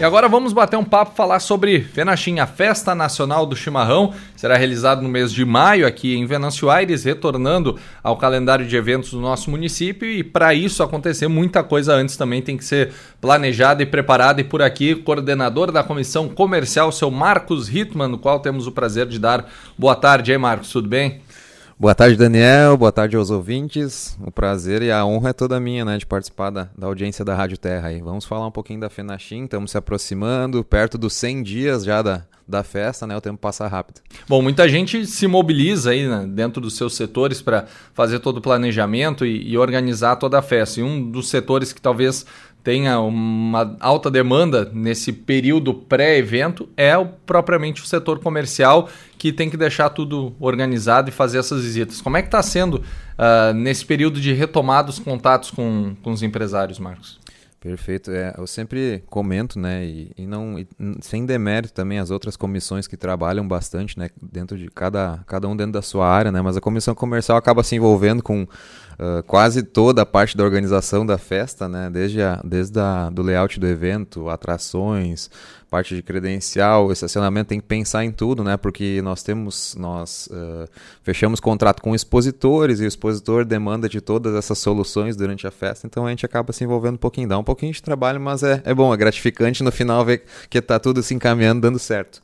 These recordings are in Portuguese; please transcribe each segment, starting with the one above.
E agora vamos bater um papo falar sobre Fenachim, a Festa Nacional do Chimarrão. Será realizado no mês de maio aqui em Venâncio Aires, retornando ao calendário de eventos do nosso município. E para isso acontecer, muita coisa antes também tem que ser planejada e preparada. E por aqui, coordenador da Comissão Comercial, seu Marcos Hitman, no qual temos o prazer de dar boa tarde. aí, Marcos, tudo bem? Boa tarde, Daniel. Boa tarde aos ouvintes. O prazer e a honra é toda minha, né, de participar da, da audiência da Rádio Terra. Aí. Vamos falar um pouquinho da Fenachim. Estamos se aproximando, perto dos 100 dias já da, da festa, né? O tempo passa rápido. Bom, muita gente se mobiliza aí né, dentro dos seus setores para fazer todo o planejamento e, e organizar toda a festa. E um dos setores que talvez tenha uma alta demanda nesse período pré-evento é o, propriamente o setor comercial que tem que deixar tudo organizado e fazer essas visitas. Como é que está sendo uh, nesse período de retomada os contatos com, com os empresários, Marcos? Perfeito. É, eu sempre comento, né, e, e não e, sem demérito também as outras comissões que trabalham bastante, né, dentro de cada, cada um dentro da sua área, né, mas a comissão comercial acaba se envolvendo com uh, quase toda a parte da organização da festa, né, desde, a, desde a, do layout do evento, atrações, parte de credencial, estacionamento, tem que pensar em tudo, né? Porque nós temos, nós uh, fechamos contrato com expositores e o expositor demanda de todas essas soluções durante a festa, então a gente acaba se envolvendo um pouquinho, dá um pouquinho de trabalho, mas é, é bom, é gratificante no final ver que está tudo se encaminhando, dando certo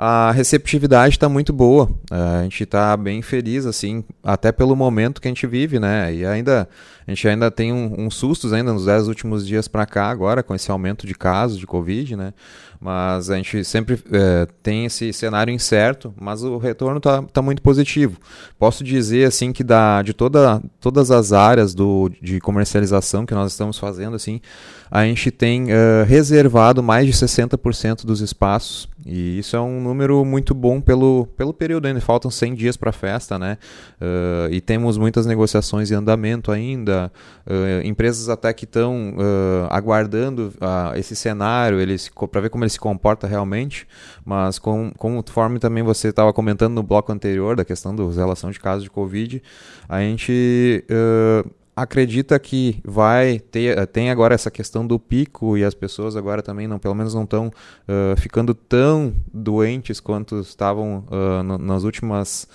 a receptividade está muito boa. A gente está bem feliz, assim, até pelo momento que a gente vive, né? E ainda a gente ainda tem uns um, um sustos ainda nos dez últimos dias para cá agora com esse aumento de casos de Covid, né? Mas a gente sempre é, tem esse cenário incerto, mas o retorno está tá muito positivo. Posso dizer assim que da, de toda, todas as áreas do, de comercialização que nós estamos fazendo, assim, a gente tem uh, reservado mais de 60% dos espaços. E isso é um número muito bom pelo, pelo período ainda. Faltam 100 dias para a festa, né? Uh, e temos muitas negociações em andamento ainda. Uh, empresas até que estão aguardando esse cenário para ver como ele se comporta realmente. Mas com, conforme também você estava comentando no bloco anterior da questão da relação de casos de Covid, a gente acredita que vai ter tem agora essa questão do pico e as pessoas agora também não pelo menos não estão uh, ficando tão doentes quanto estavam uh, nas últimas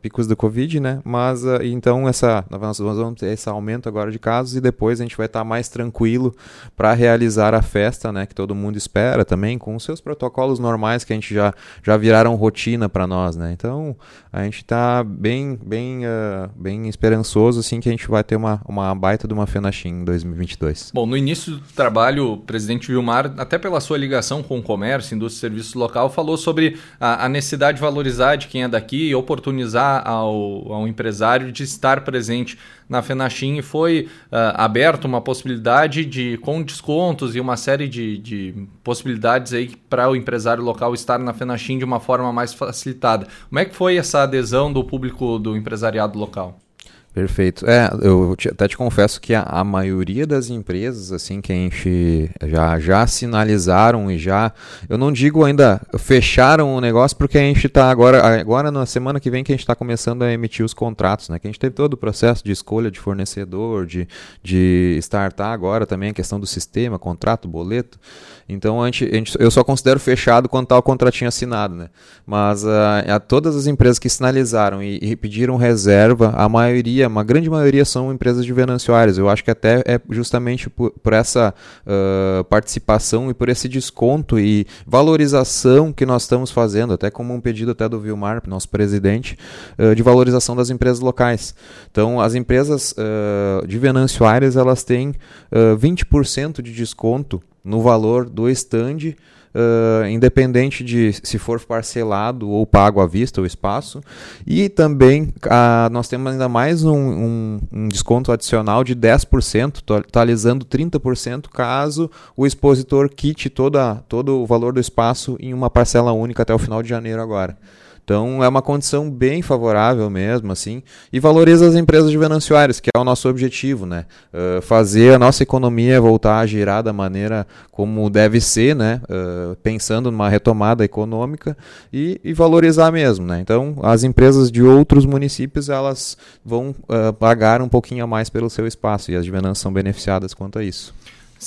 picos do Covid, né? Mas uh, então essa, nós vamos ter esse aumento agora de casos e depois a gente vai estar tá mais tranquilo para realizar a festa, né? Que todo mundo espera também, com os seus protocolos normais que a gente já, já viraram rotina para nós, né? Então a gente está bem, bem, uh, bem esperançoso assim que a gente vai ter uma, uma baita de uma Fenachim em 2022. Bom, no início do trabalho, o presidente Vilmar, até pela sua ligação com o comércio, indústria e serviços local, falou sobre a, a necessidade de valorizar de quem é daqui ou oportunizar ao, ao empresário de estar presente na Fenachim e foi uh, aberto uma possibilidade de, com descontos e uma série de, de possibilidades aí para o empresário local estar na Fenachim de uma forma mais facilitada. Como é que foi essa adesão do público do empresariado local? Perfeito. É, eu te, até te confesso que a, a, maioria das empresas, assim, que a gente já, já sinalizaram e já, eu não digo ainda fecharam o negócio, porque a gente está agora, agora na semana que vem que a gente está começando a emitir os contratos, né? Que a gente teve todo o processo de escolha de fornecedor, de, de startar agora também a questão do sistema, contrato, boleto. Então a gente, a gente, eu só considero fechado quando está o contratinho assinado, né? Mas uh, a todas as empresas que sinalizaram e, e, pediram reserva, a maioria, uma grande maioria são empresas de Venâncio Aires. Eu acho que até é justamente por, por essa uh, participação e por esse desconto e valorização que nós estamos fazendo, até como um pedido até do Vilmar, nosso presidente, uh, de valorização das empresas locais. Então as empresas de Venâncio Aires elas têm 20% de desconto no valor do stand, uh, independente de se for parcelado ou pago à vista o espaço. E também uh, nós temos ainda mais um, um, um desconto adicional de 10%, totalizando 30% caso o expositor quite toda, todo o valor do espaço em uma parcela única até o final de janeiro agora. Então é uma condição bem favorável mesmo, assim, e valoriza as empresas de Venâncio Aires, que é o nosso objetivo, né? Uh, fazer a nossa economia voltar a girar da maneira como deve ser, né? Uh, pensando numa retomada econômica e, e, valorizar mesmo, né? Então as empresas de outros municípios elas vão uh, pagar um pouquinho a mais pelo seu espaço e as de Venâncio são beneficiadas quanto a isso.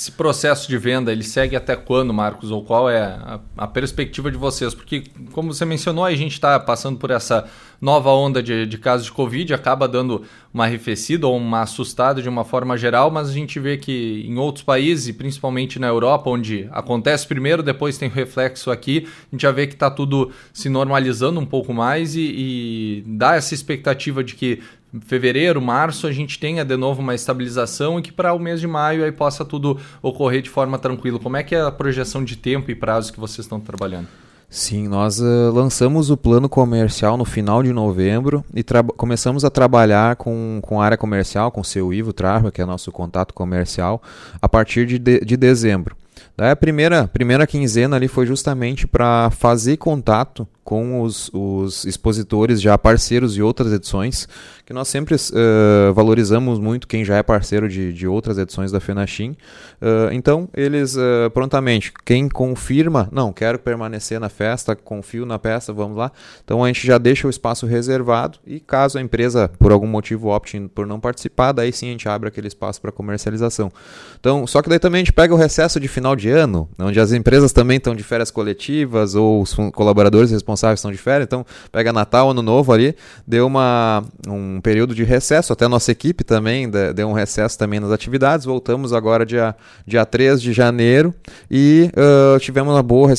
Esse processo de venda, ele segue até quando, Marcos? Ou qual é a, a perspectiva de vocês? Porque, como você mencionou, a gente está passando por essa nova onda de, de casos de Covid, acaba dando uma arrefecida ou uma assustada de uma forma geral, mas a gente vê que em outros países, principalmente na Europa, onde acontece primeiro, depois tem reflexo aqui, a gente já vê que está tudo se normalizando um pouco mais e, e dá essa expectativa de que fevereiro, março, a gente tenha de novo uma estabilização e que para o mês de maio aí possa tudo ocorrer de forma tranquila. Como é que é a projeção de tempo e prazo que vocês estão trabalhando? Sim, nós uh, lançamos o plano comercial no final de novembro e começamos a trabalhar com, com a área comercial, com o seu Ivo Trava, que é nosso contato comercial, a partir de, de, de dezembro. Daí a primeira, primeira quinzena ali foi justamente para fazer contato com os, os expositores já parceiros de outras edições, que nós sempre uh, valorizamos muito quem já é parceiro de, de outras edições da FENACHIM. Uh, então, eles uh, prontamente, quem confirma, não, quero permanecer na festa, confio na peça, vamos lá. Então, a gente já deixa o espaço reservado e caso a empresa, por algum motivo, opte por não participar, daí sim a gente abre aquele espaço para comercialização. Então, só que daí também a gente pega o recesso de final de ano, onde as empresas também estão de férias coletivas ou os colaboradores responsáveis estão de férias, então pega Natal, Ano Novo ali, deu uma, um período de recesso, até a nossa equipe também deu um recesso também nas atividades, voltamos agora dia, dia 3 de janeiro e uh, tivemos uma boa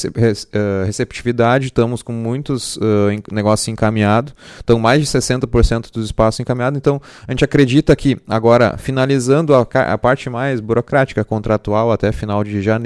receptividade, estamos com muitos uh, negócios encaminhados, então mais de 60% dos espaços encaminhados, então a gente acredita que agora, finalizando a, a parte mais burocrática, contratual até final de janeiro,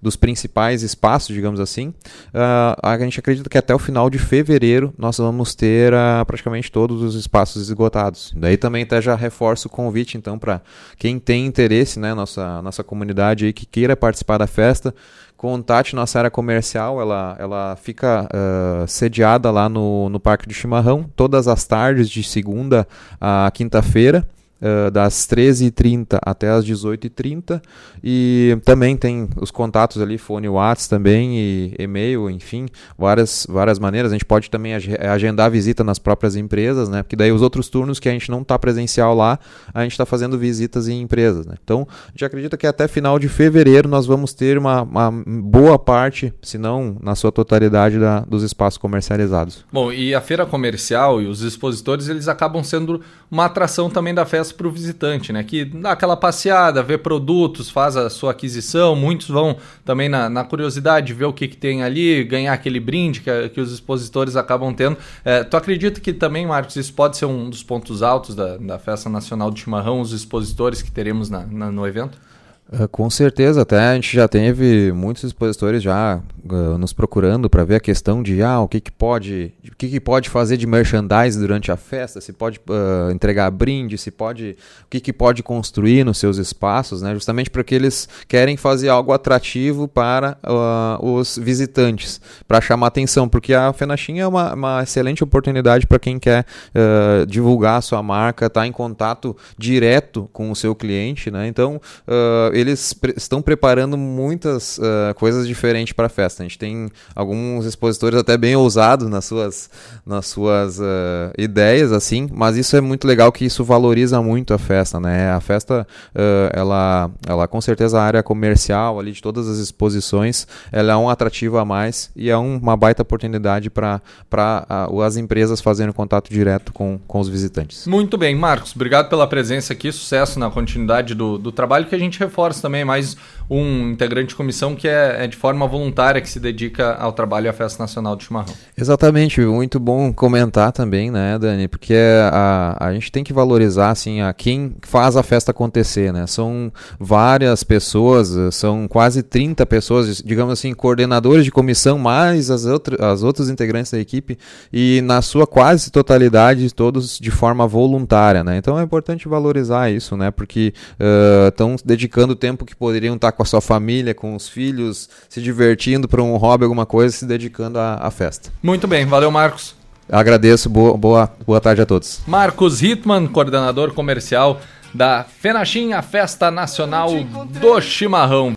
dos principais espaços, digamos assim, uh, a gente acredita que até o final de fevereiro nós vamos ter uh, praticamente todos os espaços esgotados. Daí também até já reforço o convite então para quem tem interesse, né, nossa nossa comunidade aí que queira participar da festa, contate nossa área comercial, ela, ela fica uh, sediada lá no, no Parque do Chimarrão, todas as tardes, de segunda a quinta-feira uh, das 13h30 até as 18h30 e também tem os contatos ali, fone WhatsApp também e e-mail, enfim, várias, várias maneiras. A gente pode também agendar visita nas próprias empresas, né? Porque daí os outros turnos que a gente não está presencial lá, a gente está fazendo visitas em empresas, né? Então, a gente acredita que até final de fevereiro nós vamos ter uma, uma boa parte, se não na sua totalidade, da, dos espaços comercializados. Bom, e a feira comercial e os expositores, eles acabam sendo uma atração também da festa para o visitante, né? Que dá aquela passeada, vê produtos, faz a sua aquisição. Muitos vão também na, na curiosidade ver o que, que tem ali, ganhar aquele brinde que, que os expositores acabam tendo. É, tu acredita que também, Marcos, isso pode ser um dos pontos altos da, da Festa Nacional de Chimarrão, os expositores que teremos na, na no evento? Uh, com certeza, até a gente já teve muitos expositores já uh, nos procurando para ver a questão de ah, o que, que pode o que, que pode fazer de merchandise durante a festa, se pode uh, entregar brinde, se pode o que, que pode construir nos seus espaços, né? justamente porque eles querem fazer algo atrativo para os visitantes, para chamar atenção, porque a Fenachim é uma, uma excelente oportunidade para quem quer divulgar a sua marca, estar tá em contato direto com o seu cliente, né? então eles pre estão preparando muitas uh, coisas diferentes para a festa. A gente tem alguns expositores até bem ousados nas suas, nas suas uh, ideias, assim, mas isso é muito legal que isso valoriza muito a festa, né? A festa, uh, ela, ela com certeza a área comercial ali de todas as exposições, ela é um atrativo a mais e é um, uma baita oportunidade para as empresas fazerem contato direto com, com os visitantes. Muito bem, Marcos, obrigado pela presença aqui, sucesso na continuidade do, do trabalho que a gente reforça reforço também mais um integrante de comissão que é, é, de forma voluntária que se dedica ao trabalho e à Festa Nacional do Chimarrão. Exatamente, muito bom comentar também, né, Dani? Porque a, a gente tem que valorizar assim a quem faz a festa acontecer, né? São várias pessoas, são quase 30 pessoas, digamos assim, coordenadores de comissão, mais as, outras, as outros integrantes da equipe, e na sua quase totalidade, todos de forma voluntária, né? Então é importante valorizar isso, né? Porque estão uh, dedicando tempo que poderiam estar com a sua família, com os filhos, se divertindo para um hobby, alguma coisa, se dedicando à, à festa. Muito bem, valeu, Marcos. Agradeço, boa, boa, boa tarde a todos. Marcos Hitman, coordenador comercial da FENACHIM, a Festa Nacional do Chimarrão.